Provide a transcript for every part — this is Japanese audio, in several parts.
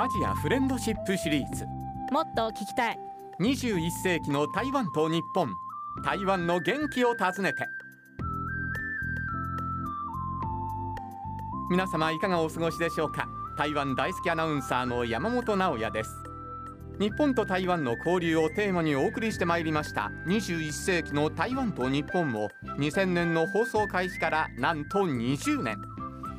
アジアフレンドシップシリーズ。もっと聞きたい。21世紀の台湾と日本。台湾の元気を訪ねて。皆様いかがお過ごしでしょうか？台湾大好きアナウンサーの山本直也です。日本と台湾の交流をテーマにお送りしてまいりました。21世紀の台湾と日本を2000年の放送開始からなんと20年。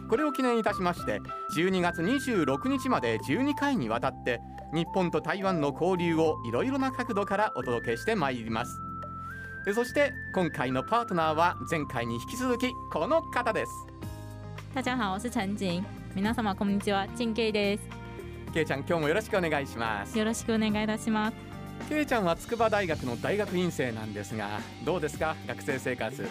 これを記念いたしまして12月26日まで12回にわたって日本と台湾の交流をいろいろな角度からお届けしてまいります。そして今回のパートナーは前回に引き続きこの方です。大家好我是陳景皆様こんにちは陳慶です。けいちゃん今日もよろしくお願いします。よろしくお願いいたします。けいちゃんは筑波大学の大学院生なんですがどうですか学生生活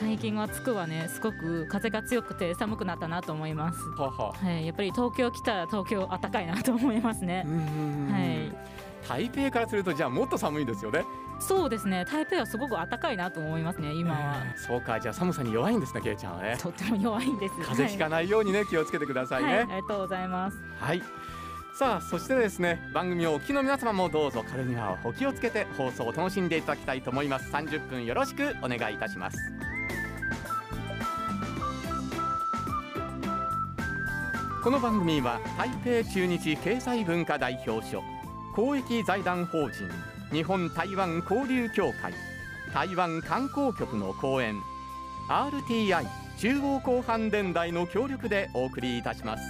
最近はつくはねすごく風が強くて寒くなったなと思います。はは。はいやっぱり東京来たら東京暖かいなと思いますね。はい。台北からするとじゃあもっと寒いですよね。そうですね。台北はすごく暖かいなと思いますね今は、えーそうかじゃあ寒さに弱いんですねけいちゃんはね。とっても弱いんです。風邪ひかないようにね気をつけてくださいはい、はい、あねりがとうございます。はい。さあそしてですね番組をお聞きの皆様もどうぞ風にはお気をつけて放送を楽しんでいただきたいと思います。30分よろしくお願いいたしますこの番組は台北中日経済文化代表所公益財団法人日本台湾交流協会台湾観光局の講演 RTI 中央広範電台の協力でお送りいたします。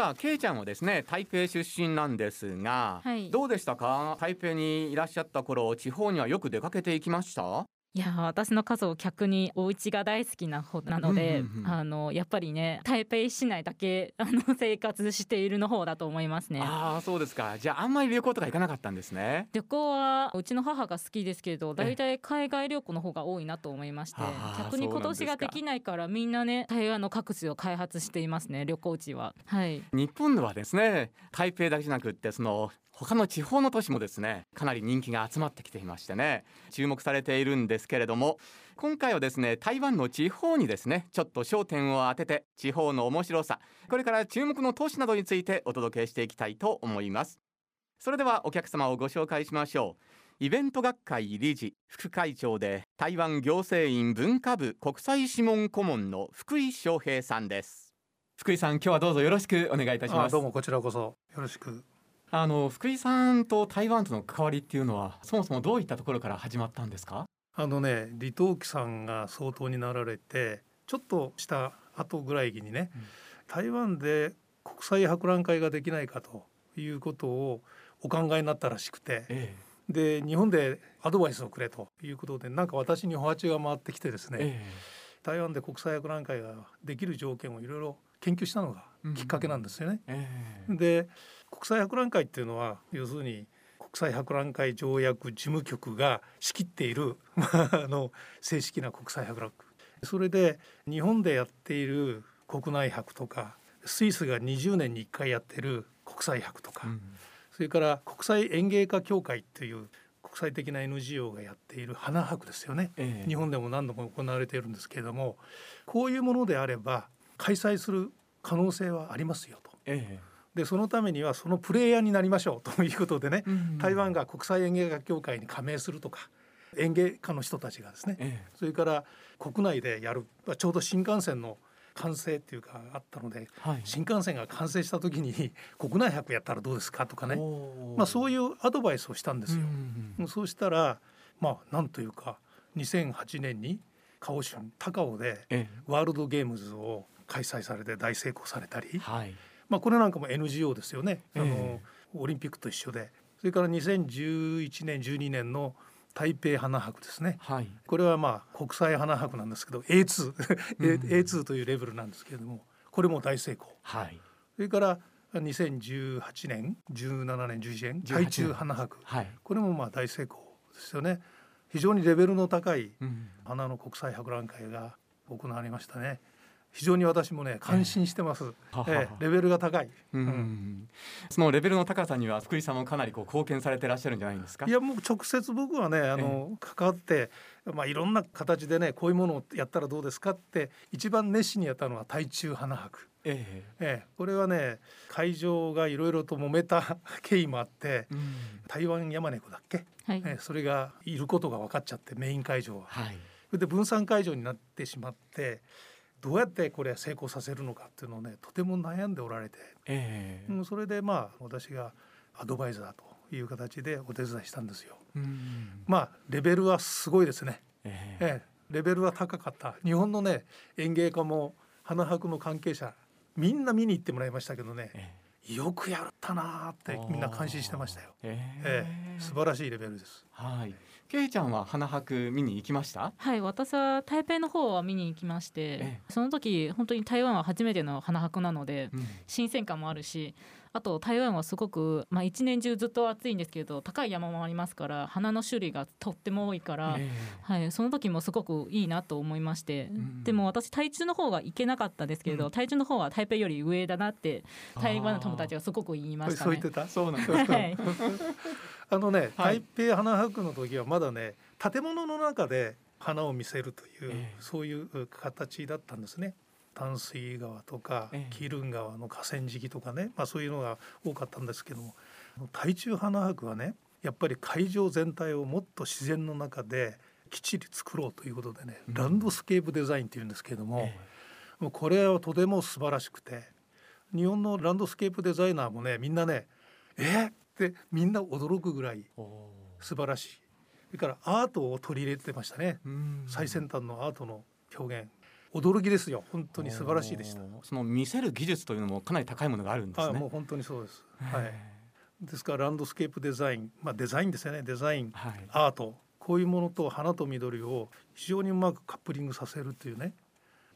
さあ、けいちゃんはですね、台北出身なんですが、はい。どうでしたか？台北にいらっしゃった頃、地方にはよく出かけていきました？いやー私の家族逆にお家が大好きな方なので、うんうんうんあのやっぱりね台北市内だけあの生活しているの方だと思いますね。ああ、そうですか。じゃあ、あんまり旅行とか行かなかったんですね。旅行はうちの母が好きですけど大体海外旅行の方が多いなと思いまして逆に今年ができないからみんなね台湾の各地を開発していますね旅行地は。はい日本ではですね、台北だけじゃなくって、その他の地方の都市もですね、かなり人気が集まってきていましてね、注目されているんですけれども、今回はですね、台湾の地方にですね、ちょっと焦点を当てて、地方の面白さ、これから注目の都市などについてお届けしていきたいと思います。それではお客様をご紹介しましょう。イベント学会理事副会長で台湾行政院文化部国際諮問顧問の福井翔平さんです。福井さん、今日はどうぞよろしくお願いいたします。あどうもこちらこそよろしく。あの福井さんと台湾との関わりっていうのはそもそもどういったところから始まったんですか？あのね李登輝さんが総統になられてちょっとした後ぐらいにね、うん。台湾で国際博覧会ができないかということをお考えになったらしくてえで日本でアドバイスをくれということでなんか私にお鉢が回ってきてですえね、え台湾で国際博覧会ができる条件をいろいろ研究したのがきっかけなんですよね。ええ。で国際博覧会っていうのは要するに国際博覧会条約事務局が仕切っているまあ あの正式な国際博覧会それで日本でやっている国内博とかスイスが20年に1回やってる国際博とか、うんそれから国際園芸家協会っていう国際的な NGO がやっている花博ですよね。ええ日本でも何度も行われているんですけれどもこういうものであれば開催する可能性はありますよと。えでそのためにはそのプレイヤーになりましょう ということでね、えうん台湾が国際園芸家協会に加盟するとか園芸家の人たちがですねえそれから国内でやるちょうど新幹線の完成っていうかあったのでえはい。新幹線が完成した時に国内博やったらどうですかとかね、まあ、そういうアドバイスをしたんですよ。うんうんそうしたらまあなんというか2008年にカオシュン高尾でえワールドゲームズを開催されて大成功されたりえ、はいまあ、これなんかも NGO ですよね、あのえオリンピックと一緒で。それから2011年12年の台北花博ですね。はい。これはまあ国際花博なんですけど A2、うん。A2 というレベルなんですけれどもこれも大成功。はい。それから2018年17年11年18台中花博はい、これもまあ大成功ですよね非常にレベルの高いうん花の国際博。覧会が行われましたね非常に私もね感心してます、ええレベルが高い、うん。うん。そのレベルの高さには福井さんもかなりこう貢献されてらっしゃるんじゃないんですか？いやもう直接僕はねあの、関わって、まあ、いろんな形でねこういうものをやったらどうですかって一番熱心にやったのは対中花博、ええ。え、これはね会場がいろいろと揉めた 経緯もあってえうん。台湾ヤマネコだっけ、はい、ええ、それがいることが分かっちゃってメイン会場は。はい。それで分散会場になってしまってどうやってこれ成功させるのかっていうのをねとても悩んでおられて、ええ。うんそれでまあ私がアドバイザーという形でお手伝いしたんですよ。うんまあレベルはすごいですね。ええ。ええ、レベルは高かった。日本のね園芸家も花博の関係者みんな見に行ってもらいましたけどね。えよくやったなーってみんな感心してましたよ。えええ、素晴らしいレベルです。はい。けいちゃんは花博見に行きました？はい、私は台北の方は見に行きまして、え。その時本当に台湾は初めての花博なのでうん。新鮮感もあるしあと台湾はすごく、まあ、一年中ずっと暑いんですけど高い山もありますから花の種類がとっても多いから、えはい、その時もすごくいいなと思いまして、ん。でも私台中の方が行けなかったですけれど、うん。台中の方は台北より上だなってえ台湾の友達がすごく言いましたね。そう言って。た？そうなん あのね、はい。台北花博の時はまだね建物の中で花を見せるという、ええ。そういう形だったんですね。淡水川とかええ。麒麟川の河川敷とかね、まあ、そういうのが多かったんですけども台中花博はねやっぱり会場全体をもっと自然の中できっちり作ろうということでね、うん。ランドスケープデザインっていうんですけれども、えもうこれはとても素晴らしくて日本のランドスケープデザイナーもねみんなね「えっ!」ってみんな驚くぐらい素晴らしい。それからアートを取り入れてましたね。最先端のアートの表現驚きですよ。本当に素晴らしいでした。その見せる技術というのもかなり高いものがあるんですね。あもう本当にそうです、はい、えですからランドスケープデザインまあデザインですよね。デザインえはい。アート。こういうものと花と緑を非常にうまくカップリングさせるっていうね。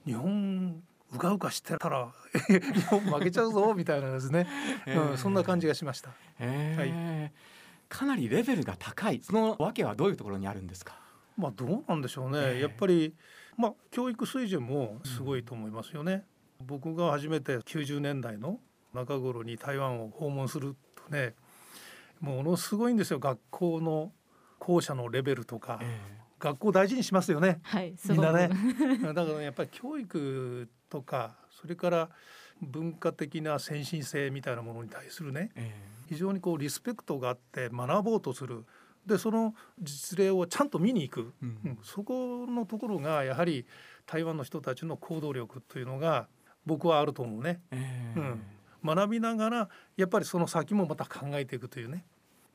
日本うかうかしてたら 日本負けちゃうぞみたいなですね、うん、そんな感じがしました。ええかなりレベルが高い。その訳はどういうところにあるんですか？まあどうなんでしょうね、ええ。やっぱりまあ教育水準もすごいと思いますよね。僕が初めて90年代の中頃に台湾を訪問するとねものすごいんですよ。学校の校舎のレベルとか、え学校大事にしますよね。はい、みんなね。だからねやっぱり教育とかそれから文化的な先進性みたいなものに対するねえ。非常にこうリスペクトがあって学ぼうとするでその実例をちゃんと見に行く、うん。うんそこのところがやはり台湾の人たちの行動力というのが僕はあると思うね。ええ。うん。学びながらやっぱりその先もまた考えていくというね、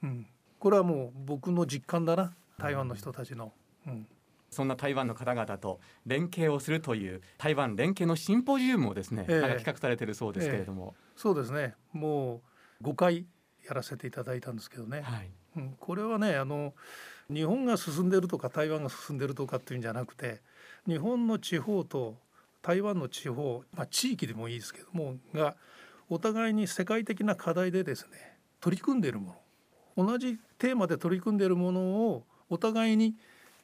うん、これはもう僕の実感だな台湾の人たちの。うん。そんな台湾の方々と連携をするという台湾連携のシンポジウムをですね、ええ。なんか企画されてるそうですけれども、そうですね。もう5回やらせていただいたんですけどね、はい、うん、これはねあの日本が進んでるとか台湾が進んでるとかっていうんじゃなくて日本の地方と台湾の地方、まあ、地域でもいいですけどもがお互いに世界的な課題でですね取り組んでいるもの。同じテーマで取り組んでいるものをお互いに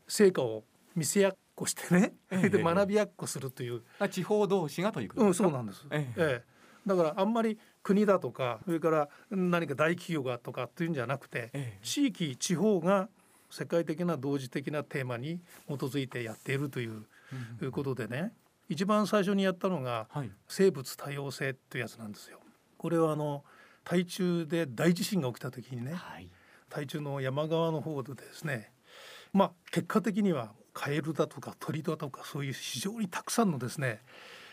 成果を見せ合っこしてね、ええ。で学び合っこするという。あ地方同士がということうん、ですか、そうなんです。ええ。ええ。だからあんまり国だとかそれから何か大企業がとかっていうんじゃなくて、ええ地域地方が世界的な同時的なテーマに基づいてやっているといううんことでね一番最初にやったのがはい、生物多様性っていうやつなんですよ。これはあの台中で大地震が起きた時にねはい、台中の山側の方でですねまあ結果的にはカエルだとか鳥だとかそういう非常にたくさんのですね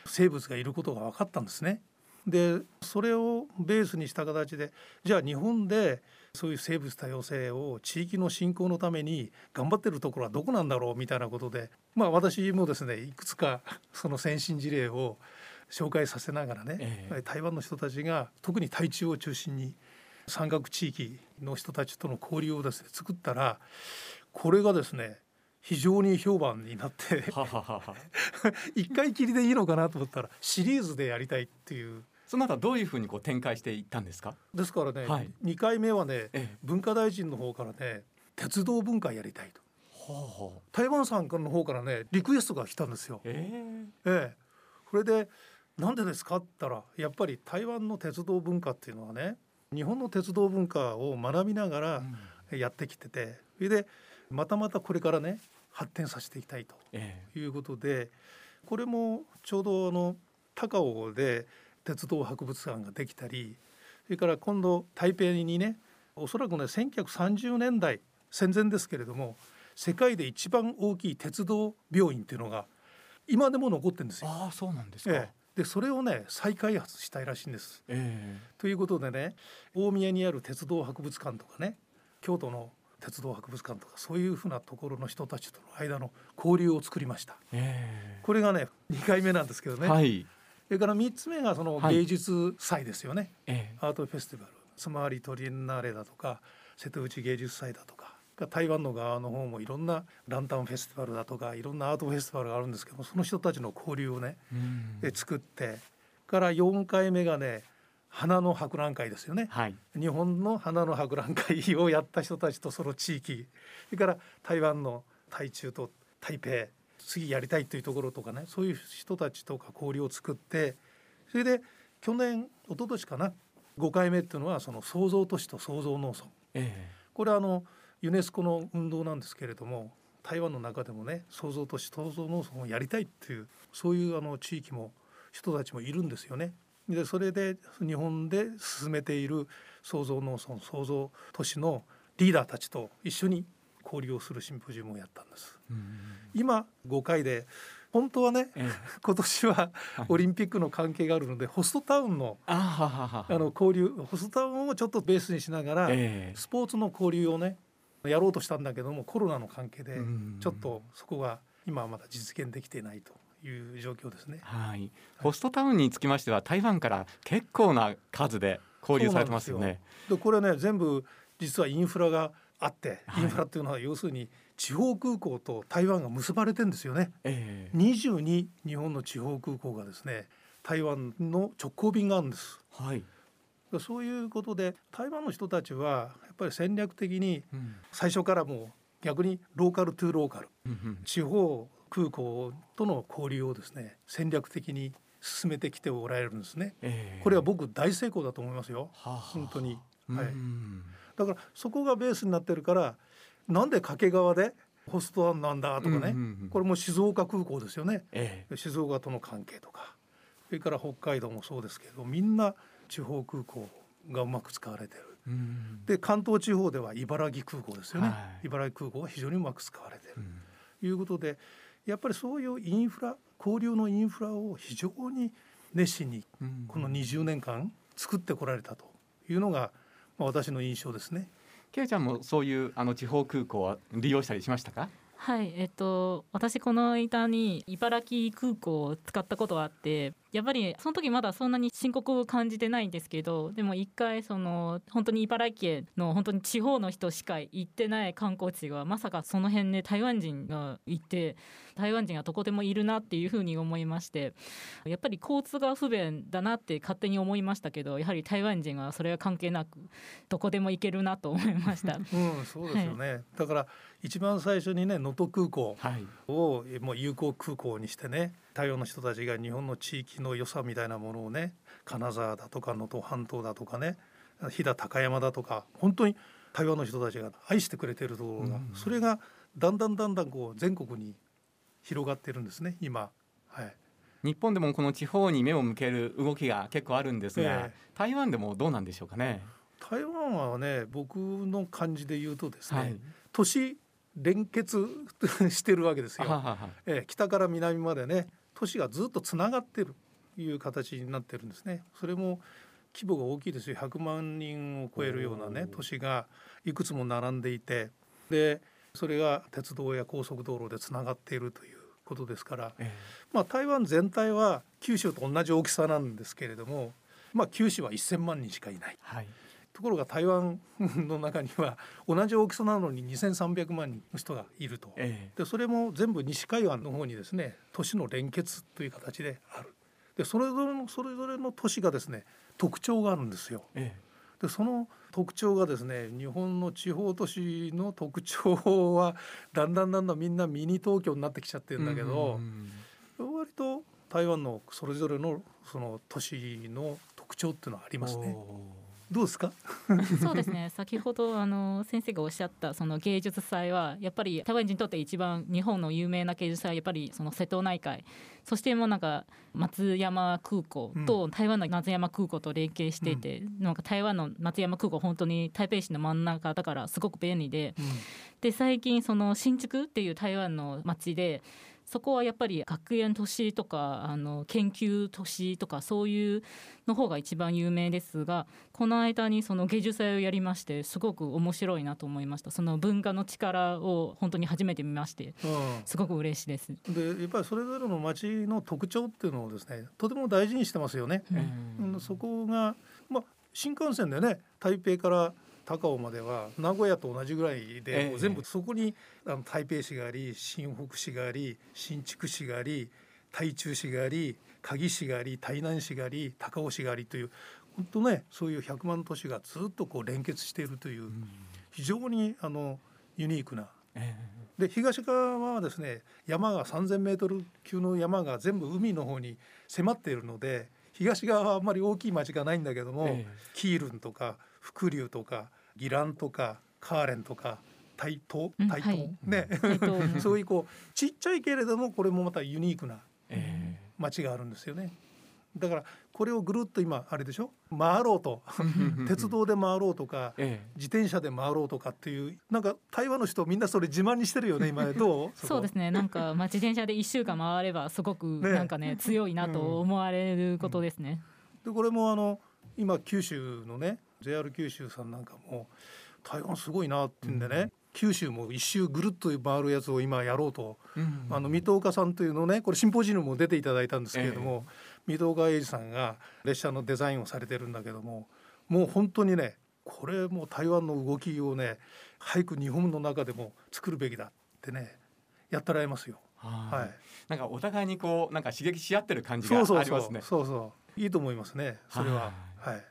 生物がいることが分かったんですね。でそれをベースにした形でじゃあ日本でそういう生物多様性を地域の振興のために頑張ってるところはどこなんだろうみたいなことでまあ私もですねいくつかその先進事例を紹介させながらね、ええ。台湾の人たちが特に台中を中心に山岳地域の人たちとの交流をですね作ったらこれがですね非常に評判になって 一回きりでいいのかなと思ったらシリーズでやりたいっていうその後どういうふうにこう展開していったんですか？ですからね、はい。2回目はねええ。文化大臣の方からね鉄道文化やりたいと。ほうほう。台湾さんの方からねリクエストが来たんですよ。ええ。え、それでなんでですかって言ったらやっぱり台湾の鉄道文化っていうのはね日本の鉄道文化を学びながらやってきててそれでまたまたこれからね発展させていきたいということで、これもちょうどあの高尾で鉄道博物館ができたりそれから今度台北にねおそらくね1930年代戦前ですけれども世界で一番大きい鉄道病院っていうのが今でも残ってるんですよ。ああそうなんですか、ええでそれをね再開発したいらしいんです。えということでね大宮にある鉄道博物館とかね京都の鉄道博物館とかそういうふうなところの人たちとの間の交流を作りました。えこれがね2回目なんですけどね、はい、それから3つ目がそのはい。芸術祭ですよね、えアートフェスティバル。つまりトリエンナーレだとか瀬戸内芸術祭だとか台湾の側の方もいろんなランタンフェスティバルだとかいろんなアートフェスティバルがあるんですけどその人たちの交流をねうん。え作ってから4回目がね花の博覧会ですよね。はい、日本の花の博覧会をやった人たちとその地域それから台湾の台中と台北次やりたいというところとかねそういう人たちとか交流を作ってそれで去年一昨年かな5回目っていうのはその創造都市と創造農村えこれはあのユネスコの運動なんですけれども台湾の中でもね創造都市創造農村をやりたいっていうそういうあの地域も人たちもいるんですよね。でそれで日本で進めている創造農村創造都市のリーダーたちと一緒に交流をするシンポジウムをやったんです。今5回で本当はねええ。今年ははい。オリンピックの関係があるのでホストタウンのあの交流ホストタウンをちょっとベースにしながらええ。スポーツの交流をねやろうとしたんだけどもコロナの関係でうんちょっとそこが今はまだ実現できていないという状況ですね。はい、ホストタウンにつきましては台湾から結構な数で交流されてますよね。でこれね全部実はインフラがあってはいインフラっていうのは要するに地方空港と台湾が結ばれてんですよね。ええ22日本の地方空港がですね台湾の直行便があるんです。はい、でそういうことで台湾の人たちはやっぱり戦略的にうん最初からもう逆にローカルトゥーローカル地方空港との交流をですね戦略的に進めてきておられるんですね。ええこれは僕大成功だと思いますよ。はあはあ本当に。うんはいだからそこがベースになってるからなんで掛川でホストタウンなんだとかね、うんうんうん。これも静岡空港ですよね。ええ。静岡との関係とか。それから北海道もそうですけどみんな地方空港がうまく使われてる。うんで関東地方では茨城空港ですよね、はい。茨城空港が非常にうまく使われてる。うん。ということでやっぱりそういうインフラ交流のインフラを非常に熱心にうん。この20年間作ってこられたというのが、まあ、私の印象ですね。けいちゃんもそういうあの地方空港は利用したりしましたか？はい、えっと私この間に茨城空港を使ったことがあってやっぱりその時まだそんなに深刻を感じてないんですけどでも一回その本当に茨城県の本当に地方の人しか行ってない観光地がまさかその辺で台湾人がいて台湾人がどこでもいるなっていうふうに思いましてやっぱり交通が不便だなって勝手に思いましたけどやはり台湾人はそれは関係なくどこでも行けるなと思いました。うん、そうですよね、だから一番最初にね能登空港はい。をもう有効空港にしてね台湾の人たちが日本の地域の良さみたいなものをね金沢だとか能登半島だとかね飛騨高山だとか本当に台湾の人たちが愛してくれてるところが、うんそれがだんだんだんだんこう全国に広がってるんですね今。はい日本でもこの地方に目を向ける動きが結構あるんですが、ええ台湾でもどうなんでしょうかね？台湾はね僕の感じで言うとですね、はい。都市連結 してるわけですよ。はははええ北から南までね都市がずっとつながってるという形になってるんですね。それも規模が大きいですよ100万人を超えるようなね都市がいくつも並んでいてでそれが鉄道や高速道路でつながっているということですから、えまあ、台湾全体は九州と同じ大きさなんですけれども、まあ、九州は1,000万人しかいない。はい。ところが台湾の中には同じ大きさなのに2,300万人の人がいると。えでそれも全部西海岸の方にですね都市の連結という形である。でそれぞれのそれぞれの都市がですね特徴があるんですよ。ええ。でその特徴がですね日本の地方都市の特徴はだんだんだんだんみんなミニ東京になってきちゃってえるんだけどうん割と台湾のそれぞれのその都市の特徴っていうのはありますね。どうですか？そうですね。先ほどあの先生がおっしゃったその芸術祭はやっぱり台湾人にとって一番日本の有名な芸術祭はやっぱりその瀬戸内海そしてもうなんか松山空港と台湾の松山空港と連携していて、うん、なんか台湾の松山空港本当に台北市の真ん中だからすごく便利で、うん、で最近その新築っていう台湾の街でそこはやっぱり学園都市とかあの研究都市とかそういうの方が一番有名ですがこの間にその芸術祭をやりましてすごく面白いなと思いましたその文化の力を本当に初めて見まして、すごく嬉しいです。でやっぱりそれぞれの町の特徴っていうのをですねとても大事にしてますよね。うん、そこが、まあ、新幹線でね台北から高尾までは名古屋と同じぐらいで、全部そこにあの台北市があり新北市があり新竹市があり台中市があり鍵市があり台南市があり高尾市がありという本当ねそういう100万都市がずっとこう連結しているという、非常にあのユニークな。で東側はですね山が3,000メートル級の山が全部海の方に迫っているので東側はあんまり大きい町がないんだけども、キールンとか伏流とかギランとかカーレンとか台東台東、うんね、そういうこうちっちゃいけれどもこれもまたユニークな街があるんですよね。だからこれをぐるっと今あれでしょ？回ろうと。鉄道で回ろうとか、自転車で回ろうとかっていうなんか台湾の人みんなそれ自慢にしてるよね今どう？そうですね。なんか、まあ、自転車で1週間回ればすごくなんかね、ね、強いなと思われることですね。うん、でこれもあの今九州のね JR 九州さんなんかも台湾すごいなって言うんでね、うん、九州も一周ぐるっと回るやつを今やろうと、うん、あの水戸岡さんというのねこれシンポジウムも出ていただいたんですけれども、えー、水戸岡英二さんが列車のデザインをされてるんだけどももう本当にねこれも台湾の動きをね早く日本の中でも作るべきだってねやったらえますよ。はい。なんかお互いにこうなんか刺激し合ってる感じがありますね。そうそうそうそういいと思いますね。それは。はい。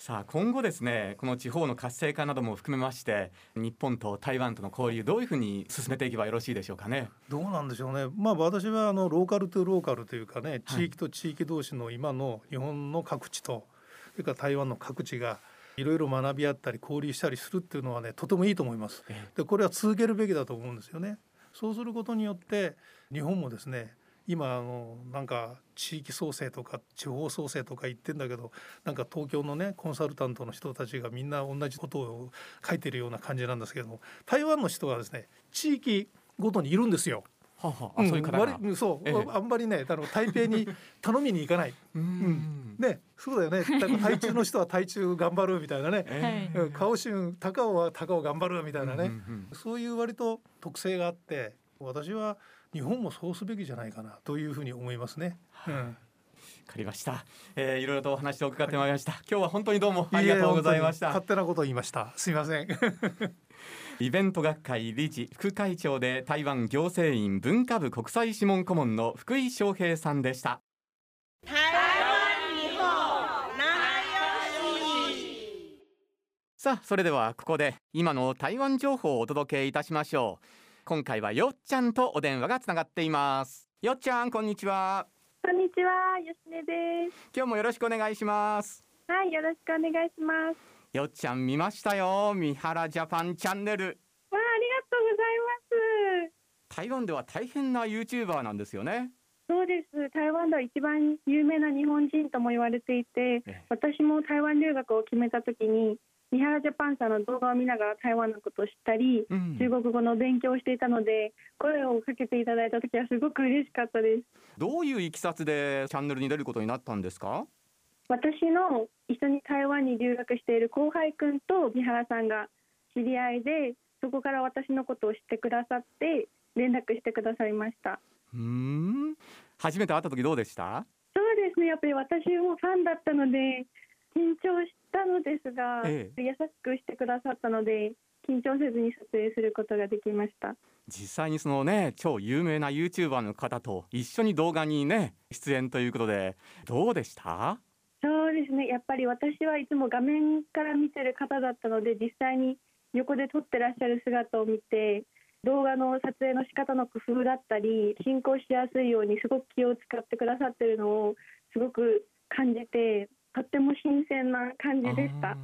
さあ今後ですねこの地方の活性化なども含めまして日本と台湾との交流どういうふうに進めていけばよろしいでしょうかね？どうなんでしょうね。まあ私はあのローカルトゥローカルというかね地域と地域同士の今の日本の各地とそれから台湾の各地がいろいろ学び合ったり交流したりするっていうのはねとてもいいと思います。でこれは続けるべきだと思うんですよね。そうすることによって日本もですね今あのなんか地域創生とか地方創生とか言ってんだけどなんか東京のねコンサルタントの人たちがみんな同じことを書いてるような感じなんですけども台湾の人はですね地域ごとにいるんですよ。ははあ、そういう方が、そう、ええ、あんまりねあの台北に 頼みに行かない。うん、ねそうだよね。だから台中の人は台中頑張るみたいなね、ええ、カオ春高尾は高尾頑張るみたいなね、うんうんうん、そういう割と特性があって私は日本もそうすべきじゃないかなというふうに思いますね。うん。わかりました、えー、いろいろとお話を伺ってまいりました、はい、今日は本当にどうもありがとうございました。勝手なことを言いました。すみません。イベント学会理事副会長で台湾行政院文化部国際諮問顧問の福井翔平さんでした。台湾日本さあそれではここで今の台湾情報をお届けいたしましょう今回はよっちゃんとお電話がつながっています。よっちゃんこんにちは。こんにちはよしねです。今日もよろしくお願いします。はいよろしくお願いします。よっちゃん見ましたよ。三原ジャパンチャンネル。わあありがとうございます。台湾では大変なユーチューバーなんですよね。そうです。台湾では一番有名な日本人とも言われていて私も台湾留学を決めた時に三原ジャパンさんの動画を見ながら台湾のことを知ったり、うん、中国語の勉強をしていたので声をかけていただいた時はすごく嬉しかったです。どういういきさつでチャンネルに出ることになったんですか？私の一緒に台湾に留学している後輩くんと三原さんが知り合いでそこから私のことを知ってくださって連絡してくださいました。うん。初めて会った時どうでした？そうですね。やっぱり私もファンだったので緊張したのですが、ええ、優しくしてくださったので緊張せずに撮影することができました。実際にそのね超有名な YouTuber の方と一緒に動画にね出演ということでどうでした？そうですね。やっぱり私はいつも画面から見てる方だったので実際に横で撮ってらっしゃる姿を見て動画の撮影の仕方の工夫だったり進行しやすいようにすごく気を使ってくださってるのをすごく感じてとっても新鮮な感じでした。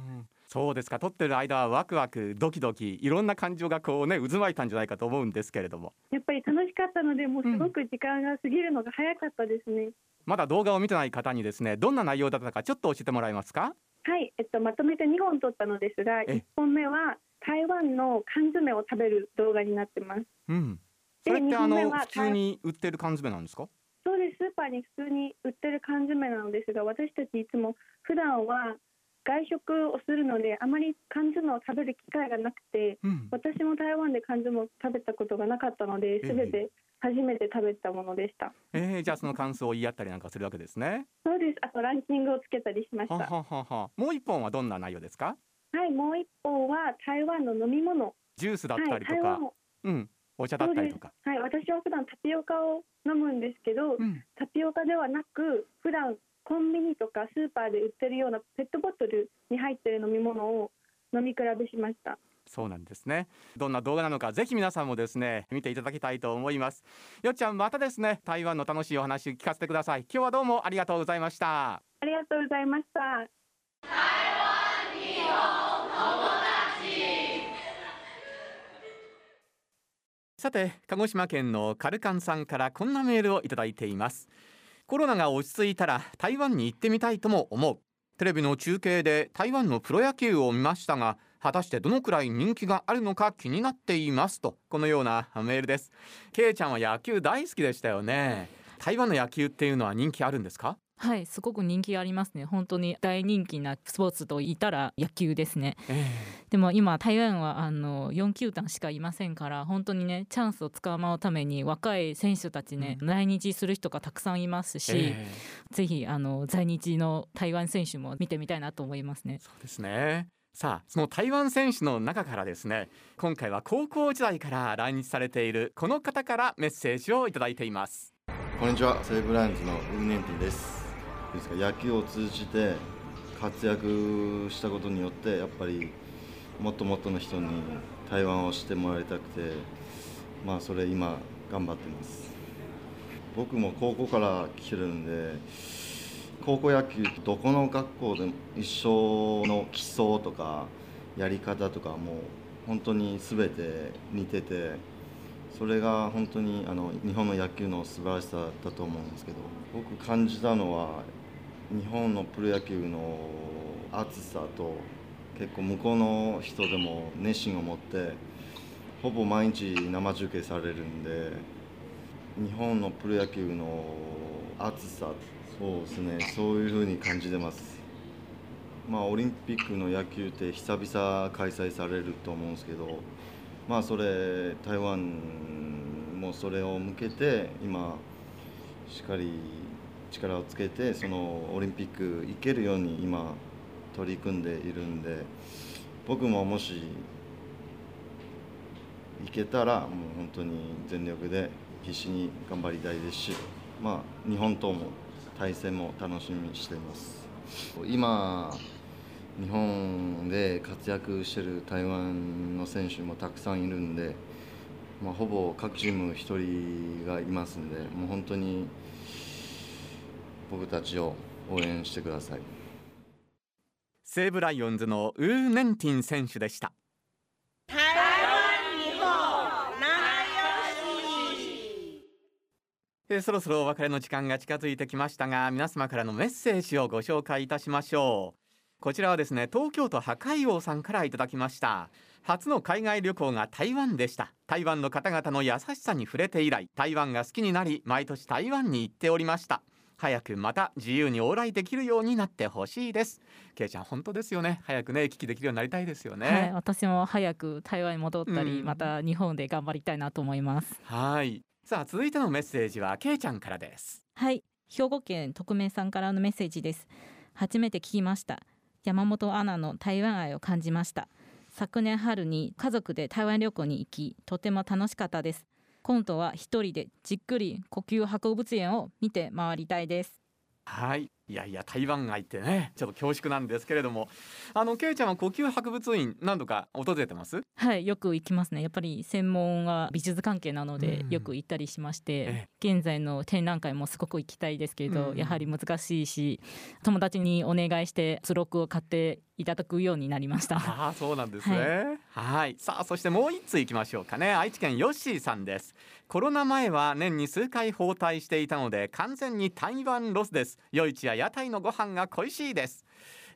そうですか撮ってる間はワクワクドキドキいろんな感情がこうね渦巻いたんじゃないかと思うんですけれどもやっぱり楽しかったのでもうすごく時間が過ぎるのが早かったですね、うん、まだ動画を見てない方にですねどんな内容だったかちょっと教えてもらえますか？はい、えっと、まとめて2本撮ったのですが1本目は台湾の缶詰を食べる動画になってます。うん。それってあの普通に売ってる缶詰なんですか？そうです。スーパーに普通に売ってる缶詰なのですが、私たちいつも普段は外食をするのであまり缶詰を食べる機会がなくて、うん、私も台湾で缶詰を食べたことがなかったので、すべて初めて食べたものでした。えー、じゃあその感想を言い合ったりなんかするわけですね。そうです。あとランキングをつけたりしました。はははもう一本はどんな内容ですか？はいもう一方は台湾の飲み物ジュースだったりとか、はい、うんお茶だったりとか。はい私は普段タピオカを飲むんですけど、うん、タピオカではなく普段コンビニとかスーパーで売ってるようなペットボトルに入ってる飲み物を飲み比べしました。そうなんですね。どんな動画なのかぜひ皆さんもですね見ていただきたいと思います。よっちゃんまたですね台湾の楽しいお話聞かせてください。今日はどうもありがとうございました。ありがとうございましたさて鹿児島県のカルカンさんからこんなメールをいただいています。コロナが落ち着いたら台湾に行ってみたいとも思う。テレビの中継で台湾のプロ野球を見ましたが果たしてどのくらい人気があるのか気になっていますとこのようなメールです。けいちゃんは野球大好きでしたよね。台湾の野球っていうのは人気あるんですか？はいすごく人気ありますね。本当に大人気なスポーツといたら野球ですね、えー、でも今台湾はあの4球団しかいませんから本当にねチャンスをつかまうために若い選手たちね、うん、来日する人がたくさんいますし、えー、ぜひあの在日の台湾選手も見てみたいなと思いますね。そうですね。さあその台湾選手の中からですね今回は高校時代から来日されているこの方からメッセージをいただいています。こんにちは。西武ライオンズのウンネンティですですか？野球を通じて活躍したことによってやっぱりもっともっとの人に台湾をしてもらいたくてまあそれ今頑張ってます。僕も高校から来てるんで高校野球どこの学校でも一緒の基礎とかやり方とかもう本当に全て似ててそれが本当にあの日本の野球の素晴らしさだと思うんですけど僕感じたのは日本のプロ野球の熱さと結構向こうの人でも熱心を持ってほぼ毎日生中継されるんで日本のプロ野球の熱さそうですねそういうふうに感じてます。まあオリンピックの野球って久々開催されると思うんですけどまあそれ台湾もそれを向けて今しっかり力をつけてそのオリンピック行けるように今取り組んでいるんで僕ももし行けたらもう本当に全力で必死に頑張りたいですし、まあ、日本とも対戦も楽しみにしています。今日本で活躍してる台湾の選手もたくさんいるんで、まあ、ほぼ各チーム1人がいますんでもう本当に僕たちを応援してください。西武ライオンズのウー・ネンティン選手でした。台湾日本えそろそろお別れの時間が近づいてきましたが皆様からのメッセージをご紹介いたしましょう。こちらはですね東京都破海王さんからいただきました。初の海外旅行が台湾でした。台湾の方々の優しさに触れて以来台湾が好きになり毎年台湾に行っておりました。早くまた自由に往来できるようになってほしいです。けいちゃん本当ですよね。早くね行き来できるようになりたいですよね、はい、私も早く台湾に戻ったり、うん、また日本で頑張りたいなと思います。はい。さあ続いてのメッセージはけいちゃんからです。はい。兵庫県匿名さんからのメッセージです。初めて聞きました。山本アナの台湾愛を感じました。昨年春に家族で台湾旅行に行きとても楽しかったです今度は一人でじっくり呼吸博物園を見て回りたいです。はい。いやいや台湾愛ってねちょっと恐縮なんですけれども。あのけいちゃんは呼吸博物院何度か訪れてます？はいよく行きますね。やっぱり専門は美術関係なのでよく行ったりしまして、現在の展覧会もすごく行きたいですけど、やはり難しいし友達にお願いして図録を買っていただくようになりました。あそうなんですね。はい。さあそしてもう一つ行きましょうかね。愛知県ヨッシーさんです。コロナ前は年に数回包帯していたので完全に台湾ロスです。夜市や屋台のご飯が恋しいです。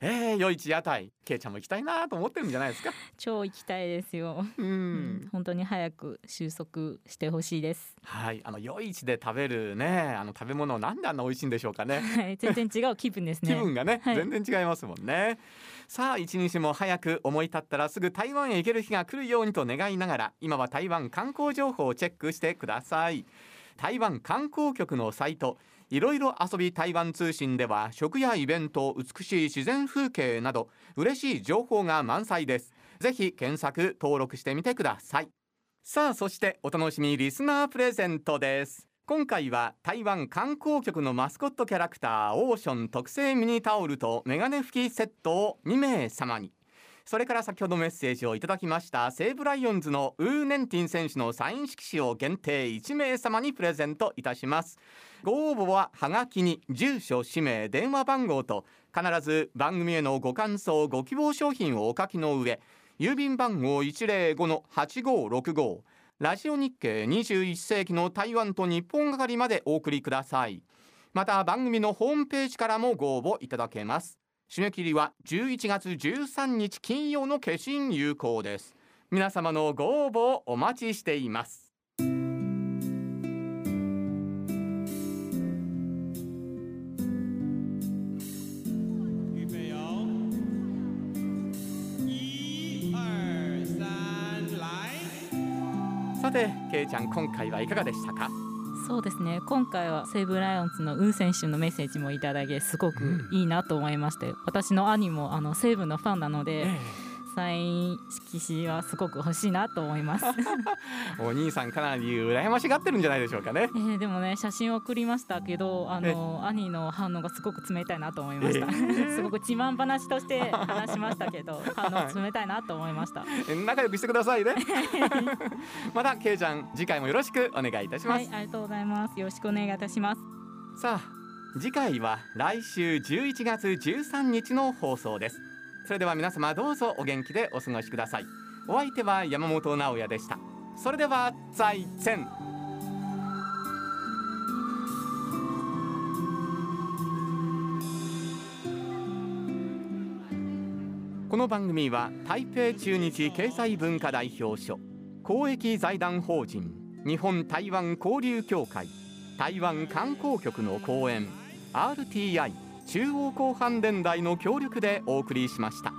えー、夜市屋台けいちゃんも行きたいなと思ってるんじゃないですか？超行きたいですよ。うん、本当に早く収束してほしいです。はい。あの夜市で食べるねあの食べ物なんであんな美味しいんでしょうかね。はい。全然違う気分ですね。気分がね、はい、全然違いますもんね。さあ一日も早く思い立ったらすぐ台湾へ行ける日が来るようにと願いながら今は台湾観光情報をチェックしてください。台湾観光局のサイトいろいろ遊び台湾通信では食やイベント美しい自然風景など嬉しい情報が満載です。ぜひ検索登録してみてください。さあそしてお楽しみリスナープレゼントです。今回は台湾観光局のマスコットキャラクターオーション特製ミニタオルとメガネ拭きセットを2名様に。それから先ほどメッセージをいただきました西武ライオンズのウー・ネンティン選手のサイン色紙を限定1名様にプレゼントいたします。ご応募はハガキに住所氏名電話番号と必ず番組へのご感想ご希望商品をお書きの上郵便番号105-8565ラジオ日経21世紀の台湾と日本係までお送りください。また番組のホームページからもご応募いただけます。締め切りは11月13日金曜の消印有効です。皆様のご応募をお待ちしています。さてけいちゃん今回はいかがでしたか？そうですね。今回は西武ライオンズのウン選手のメッセージもいただけすごくいいなと思いまして、うん、私の兄もあの西武のファンなので、ええサイン色紙はすごく欲しいなと思います。お兄さんかなり羨ましがってるんじゃないでしょうかね、えー、でもね写真を送りましたけどあの兄の反応がすごく冷たいなと思いました、え。ー、すごく自慢話として話しましたけど反応冷たいなと思いました。仲良くしてくださいね。またけいちゃん次回もよろしくお願いいたします、はい、ありがとうございます。よろしくお願いいたします。さあ次回は来週11月13日の放送ですそれでは皆様どうぞお元気でお過ごしください。お相手は山本直也でした。それでは再见この番組は台北中日経済文化代表所公益財団法人日本台湾交流協会台湾観光局の講演 RTI 中央広範電台の協力でお送りしました。